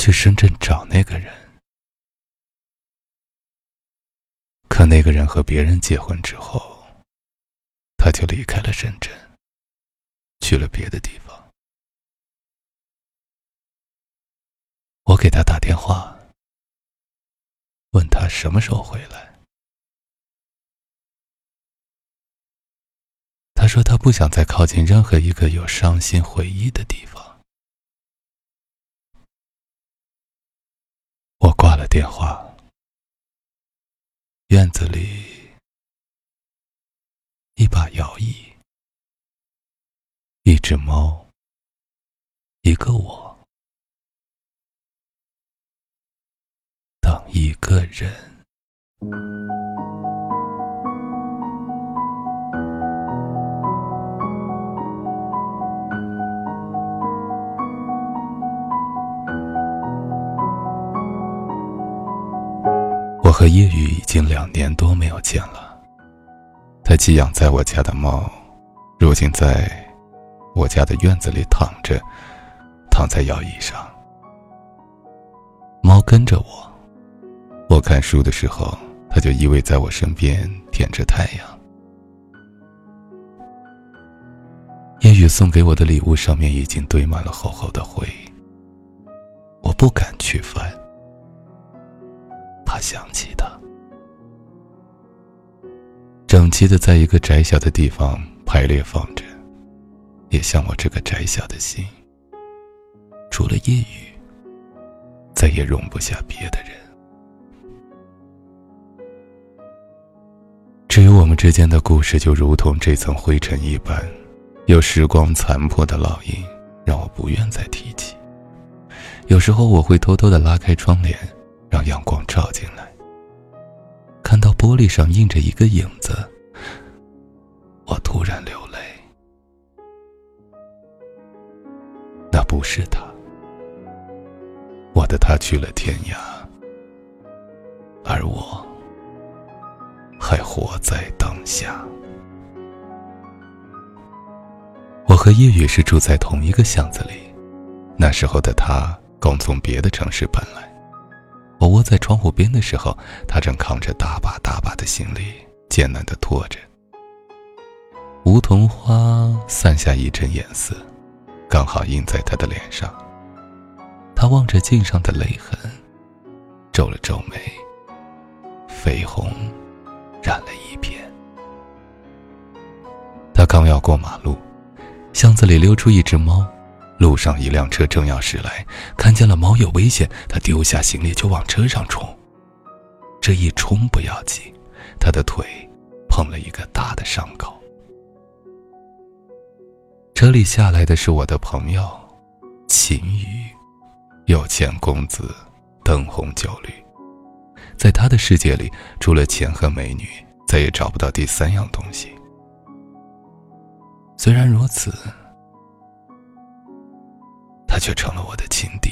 去深圳找那个人，可那个人和别人结婚之后，他就离开了深圳，去了别的地方。我给他打电话，问他什么时候回来。他说他不想再靠近任何一个有伤心回忆的地方。我挂了电话，院子里一把摇椅，一只猫，一个我，等一个人。和叶雨已经两年多没有见了。他寄养在我家的猫，如今在我家的院子里躺着，躺在摇椅上。猫跟着我，我看书的时候，它就依偎在我身边舔着太阳。叶雨送给我的礼物上面已经堆满了厚厚的灰，我不敢去翻。他想起他，整齐的在一个窄小的地方排列放着，也像我这个窄小的心，除了夜雨，再也容不下别的人。至于我们之间的故事，就如同这层灰尘一般，有时光残破的烙印，让我不愿再提起。有时候我会偷偷的拉开窗帘。让阳光照进来，看到玻璃上映着一个影子，我突然流泪。那不是他，我的他去了天涯，而我还活在当下。我和叶雨是住在同一个巷子里，那时候的他刚从别的城市搬来。我窝在窗户边的时候，他正扛着大把大把的行李，艰难的拖着。梧桐花散下一阵颜色，刚好映在他的脸上。他望着镜上的泪痕，皱了皱眉，绯红染了一片。他刚要过马路，巷子里溜出一只猫。路上，一辆车正要驶来，看见了猫有危险，他丢下行李就往车上冲。这一冲不要紧，他的腿碰了一个大的伤口。车里下来的是我的朋友秦宇，有钱公子，灯红酒绿，在他的世界里，除了钱和美女，再也找不到第三样东西。虽然如此。他却成了我的情敌，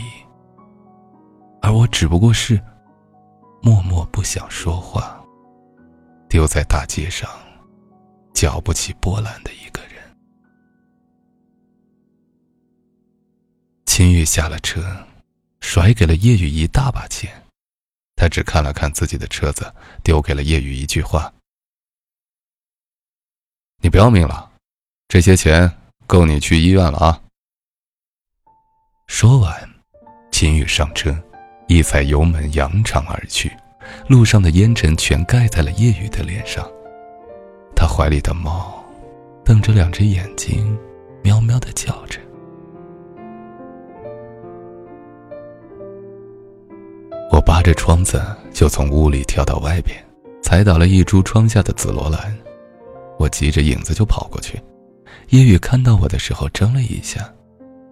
而我只不过是默默不想说话，丢在大街上，搅不起波澜的一个人。秦宇下了车，甩给了叶雨一大把钱，他只看了看自己的车子，丢给了叶雨一句话：“你不要命了？这些钱够你去医院了啊。”说完，秦宇上车，一踩油门，扬长而去。路上的烟尘全盖在了叶雨的脸上。他怀里的猫，瞪着两只眼睛，喵喵的叫着。我扒着窗子就从屋里跳到外边，踩倒了一株窗下的紫罗兰。我急着影子就跑过去，叶雨看到我的时候怔了一下。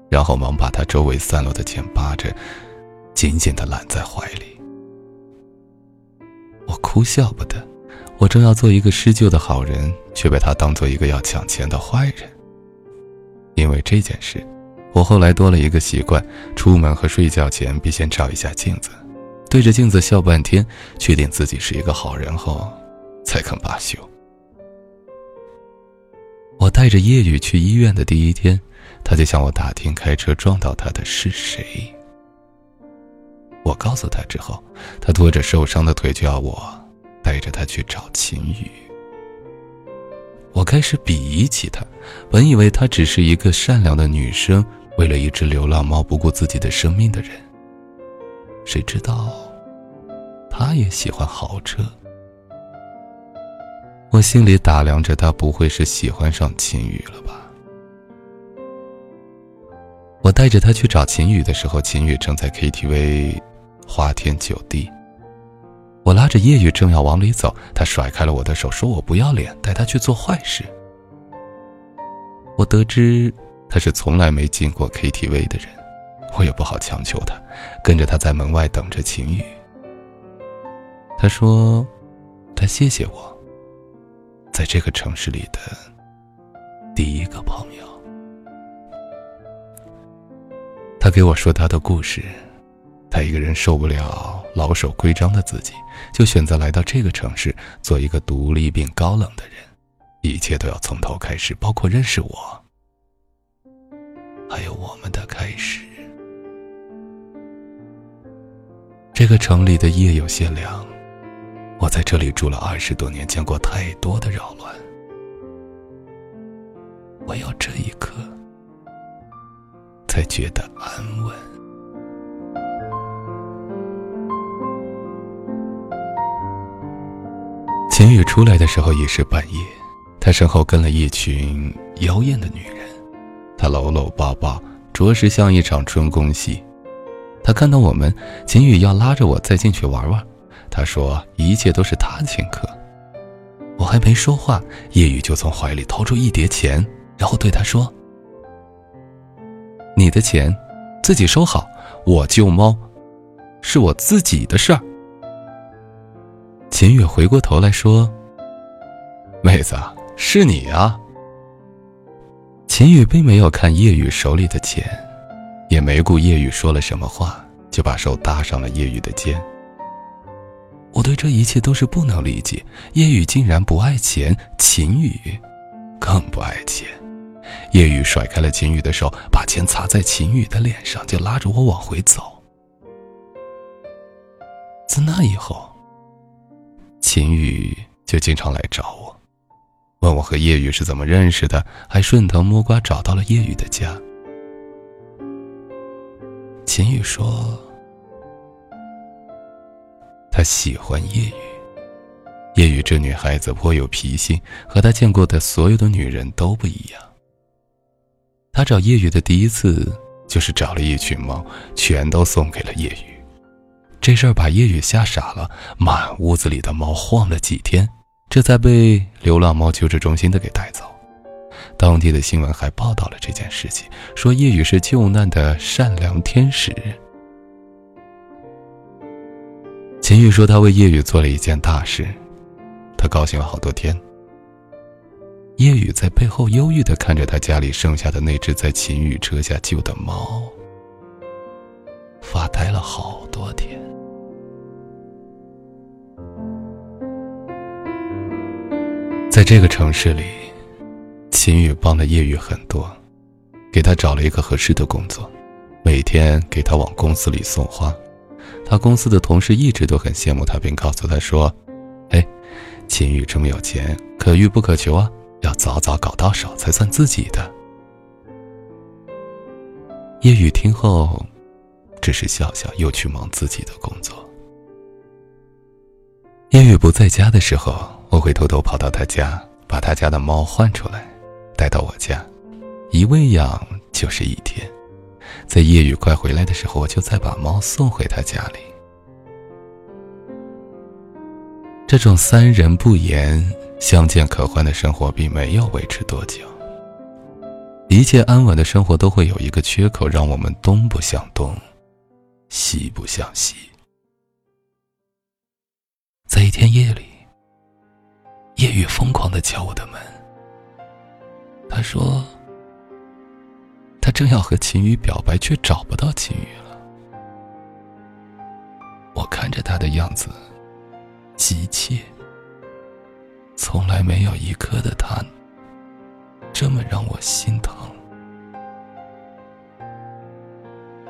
然后忙把他周围散落的钱扒着，紧紧的揽在怀里。我哭笑不得，我正要做一个施救的好人，却被他当做一个要抢钱的坏人。因为这件事，我后来多了一个习惯：出门和睡觉前必先照一下镜子，对着镜子笑半天，确定自己是一个好人后，才肯罢休。我带着夜雨去医院的第一天。他就向我打听开车撞到他的是谁。我告诉他之后，他拖着受伤的腿就要我带着他去找秦宇。我开始鄙夷起他，本以为她只是一个善良的女生，为了一只流浪猫不顾自己的生命的人。谁知道，她也喜欢豪车。我心里打量着，她不会是喜欢上秦宇了吧？带着他去找秦宇的时候，秦宇正在 KTV，花天酒地。我拉着叶雨正要往里走，他甩开了我的手，说我不要脸，带他去做坏事。我得知他是从来没进过 KTV 的人，我也不好强求他，跟着他在门外等着秦宇。他说，他谢谢我，在这个城市里的第一个朋友。他给我说他的故事。他一个人受不了老守规章的自己，就选择来到这个城市，做一个独立并高冷的人。一切都要从头开始，包括认识我，还有我们的开始。这个城里的夜有些凉，我在这里住了二十多年，见过太多的扰乱。唯有这一刻，才觉得安稳。秦宇出来的时候已是半夜，他身后跟了一群妖艳的女人，他搂搂抱抱，着实像一场春宫戏。他看到我们，秦宇要拉着我再进去玩玩。他说一切都是他请客。我还没说话，叶雨就从怀里掏出一叠钱，然后对他说：“你的钱，自己收好。我救猫，是我自己的事儿。”秦宇回过头来说：“妹子，是你啊。”秦宇并没有看叶雨手里的钱，也没顾叶雨说了什么话，就把手搭上了叶雨的肩。我对这一切都是不能理解，叶雨竟然不爱钱，秦宇更不爱钱。叶雨甩开了秦宇的手，把钱擦在秦宇的脸上，就拉着我往回走。自那以后。秦宇就经常来找我，问我和叶雨是怎么认识的，还顺藤摸瓜找到了叶雨的家。秦宇说：“他喜欢叶雨，叶雨这女孩子颇有脾性，和他见过的所有的女人都不一样。他找叶雨的第一次，就是找了一群猫，全都送给了叶雨。”这事儿把叶雨吓傻了，满屋子里的猫晃了几天，这才被流浪猫救治中心的给带走。当地的新闻还报道了这件事情，说叶雨是救难的善良天使。秦宇说他为叶雨做了一件大事，他高兴了好多天。叶雨在背后忧郁的看着他家里剩下的那只在秦宇车下救的猫，发呆了好多天。在这个城市里，秦宇帮了叶雨很多，给他找了一个合适的工作，每天给他往公司里送花。他公司的同事一直都很羡慕他，并告诉他说：“哎，秦宇这么有钱，可遇不可求啊，要早早搞到手才算自己的。”叶雨听后，只是笑笑，又去忙自己的工作。叶雨不在家的时候。我会偷偷跑到他家，把他家的猫换出来，带到我家，一喂养就是一天。在夜雨快回来的时候，我就再把猫送回他家里。这种三人不言、相见可欢的生活，并没有维持多久。一切安稳的生活都会有一个缺口，让我们东不向东，西不向西。在一天夜里。夜雨疯狂的敲我的门。他说：“他正要和秦宇表白，却找不到秦宇了。”我看着他的样子，急切。从来没有一刻的他，这么让我心疼。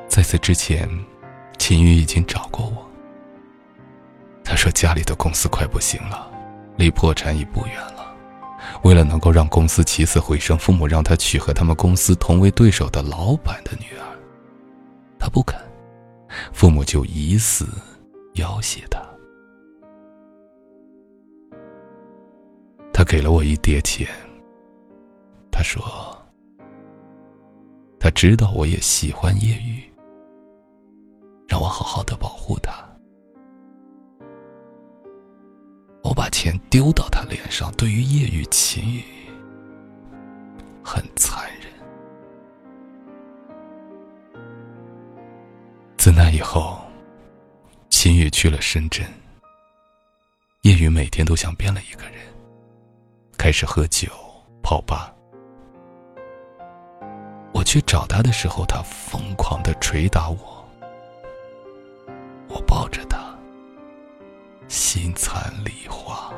在此之前，秦宇已经找过我。他说家里的公司快不行了，离破产已不远了。为了能够让公司起死回生，父母让他娶和他们公司同为对手的老板的女儿。他不肯，父母就以死要挟他。给了我一叠钱。他说：“他知道我也喜欢叶雨，让我好好的保护他。”我把钱丢到他脸上，对于叶雨、秦雨很残忍。自那以后，秦雨去了深圳，叶雨每天都像变了一个人，开始喝酒、泡吧。我去找他的时候，他疯狂的捶打我，我抱着他，心残力花。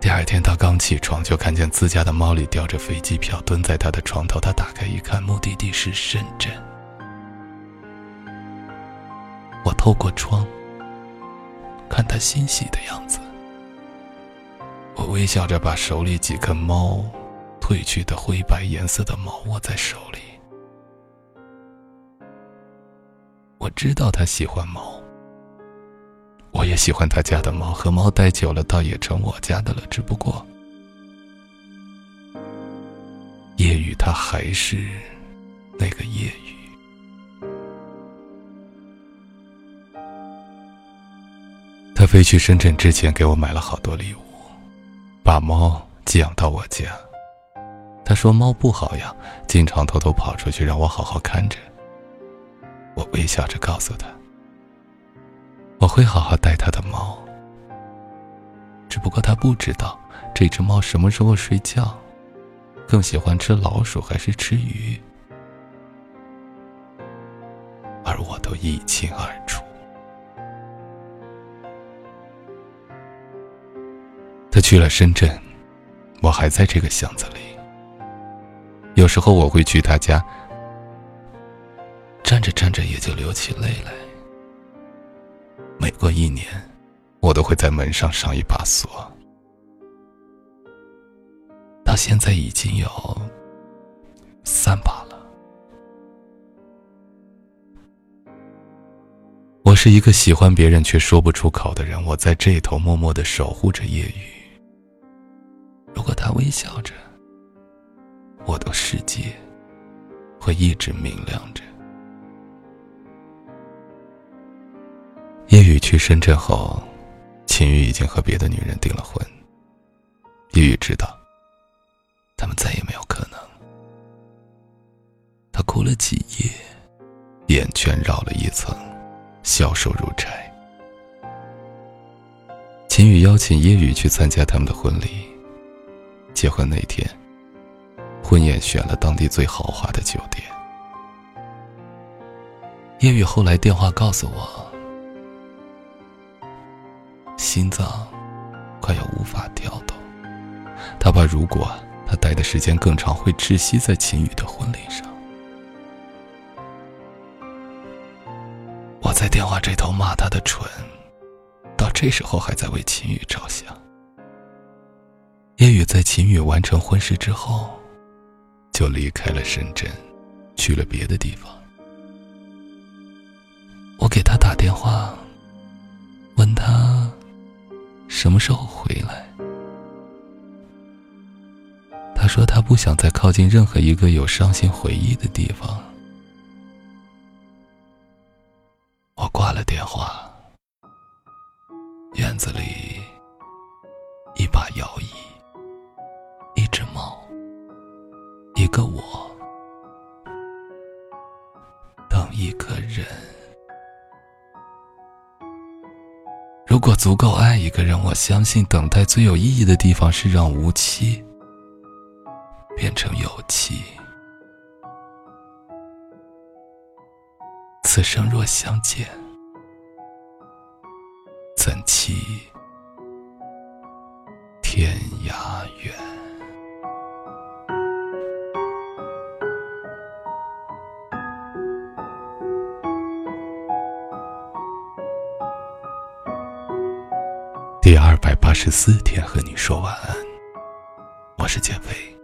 第二天，他刚起床就看见自家的猫里叼着飞机票蹲在他的床头，他打开一看，目的地是深圳。我透过窗看他欣喜的样子。我微笑着把手里几根猫褪去的灰白颜色的毛握在手里。我知道他喜欢猫，我也喜欢他家的猫，和猫待久了，倒也成我家的了。只不过，夜雨他还是那个夜雨。飞去深圳之前，给我买了好多礼物。把猫寄养到我家，他说猫不好养，经常偷偷跑出去，让我好好看着。我微笑着告诉他，我会好好带他的猫。只不过他不知道这只猫什么时候睡觉，更喜欢吃老鼠还是吃鱼，而我都一清二楚。他去了深圳，我还在这个巷子里。有时候我会去他家，站着站着也就流起泪来。每过一年，我都会在门上上一把锁。到现在已经有三把了。我是一个喜欢别人却说不出口的人，我在这头默默的守护着夜雨。如果他微笑着，我的世界会一直明亮着。叶雨去深圳后，秦宇已经和别的女人订了婚。叶雨知道，他们再也没有可能。他哭了几夜，眼圈绕了一层，消瘦如柴。秦宇邀请叶雨去参加他们的婚礼。结婚那天，婚宴选了当地最豪华的酒店。叶雨后来电话告诉我，心脏快要无法跳动，他怕如果他待的时间更长，会窒息在秦宇的婚礼上。我在电话这头骂他的蠢，到这时候还在为秦宇着想。叶雨在秦宇完成婚事之后，就离开了深圳，去了别的地方。我给他打电话，问他什么时候回来。他说他不想再靠近任何一个有伤心回忆的地方。一个人。如果足够爱一个人，我相信等待最有意义的地方是让无期变成有期。此生若相见，怎期天涯第二百八十四天和你说晚安。我是减肥。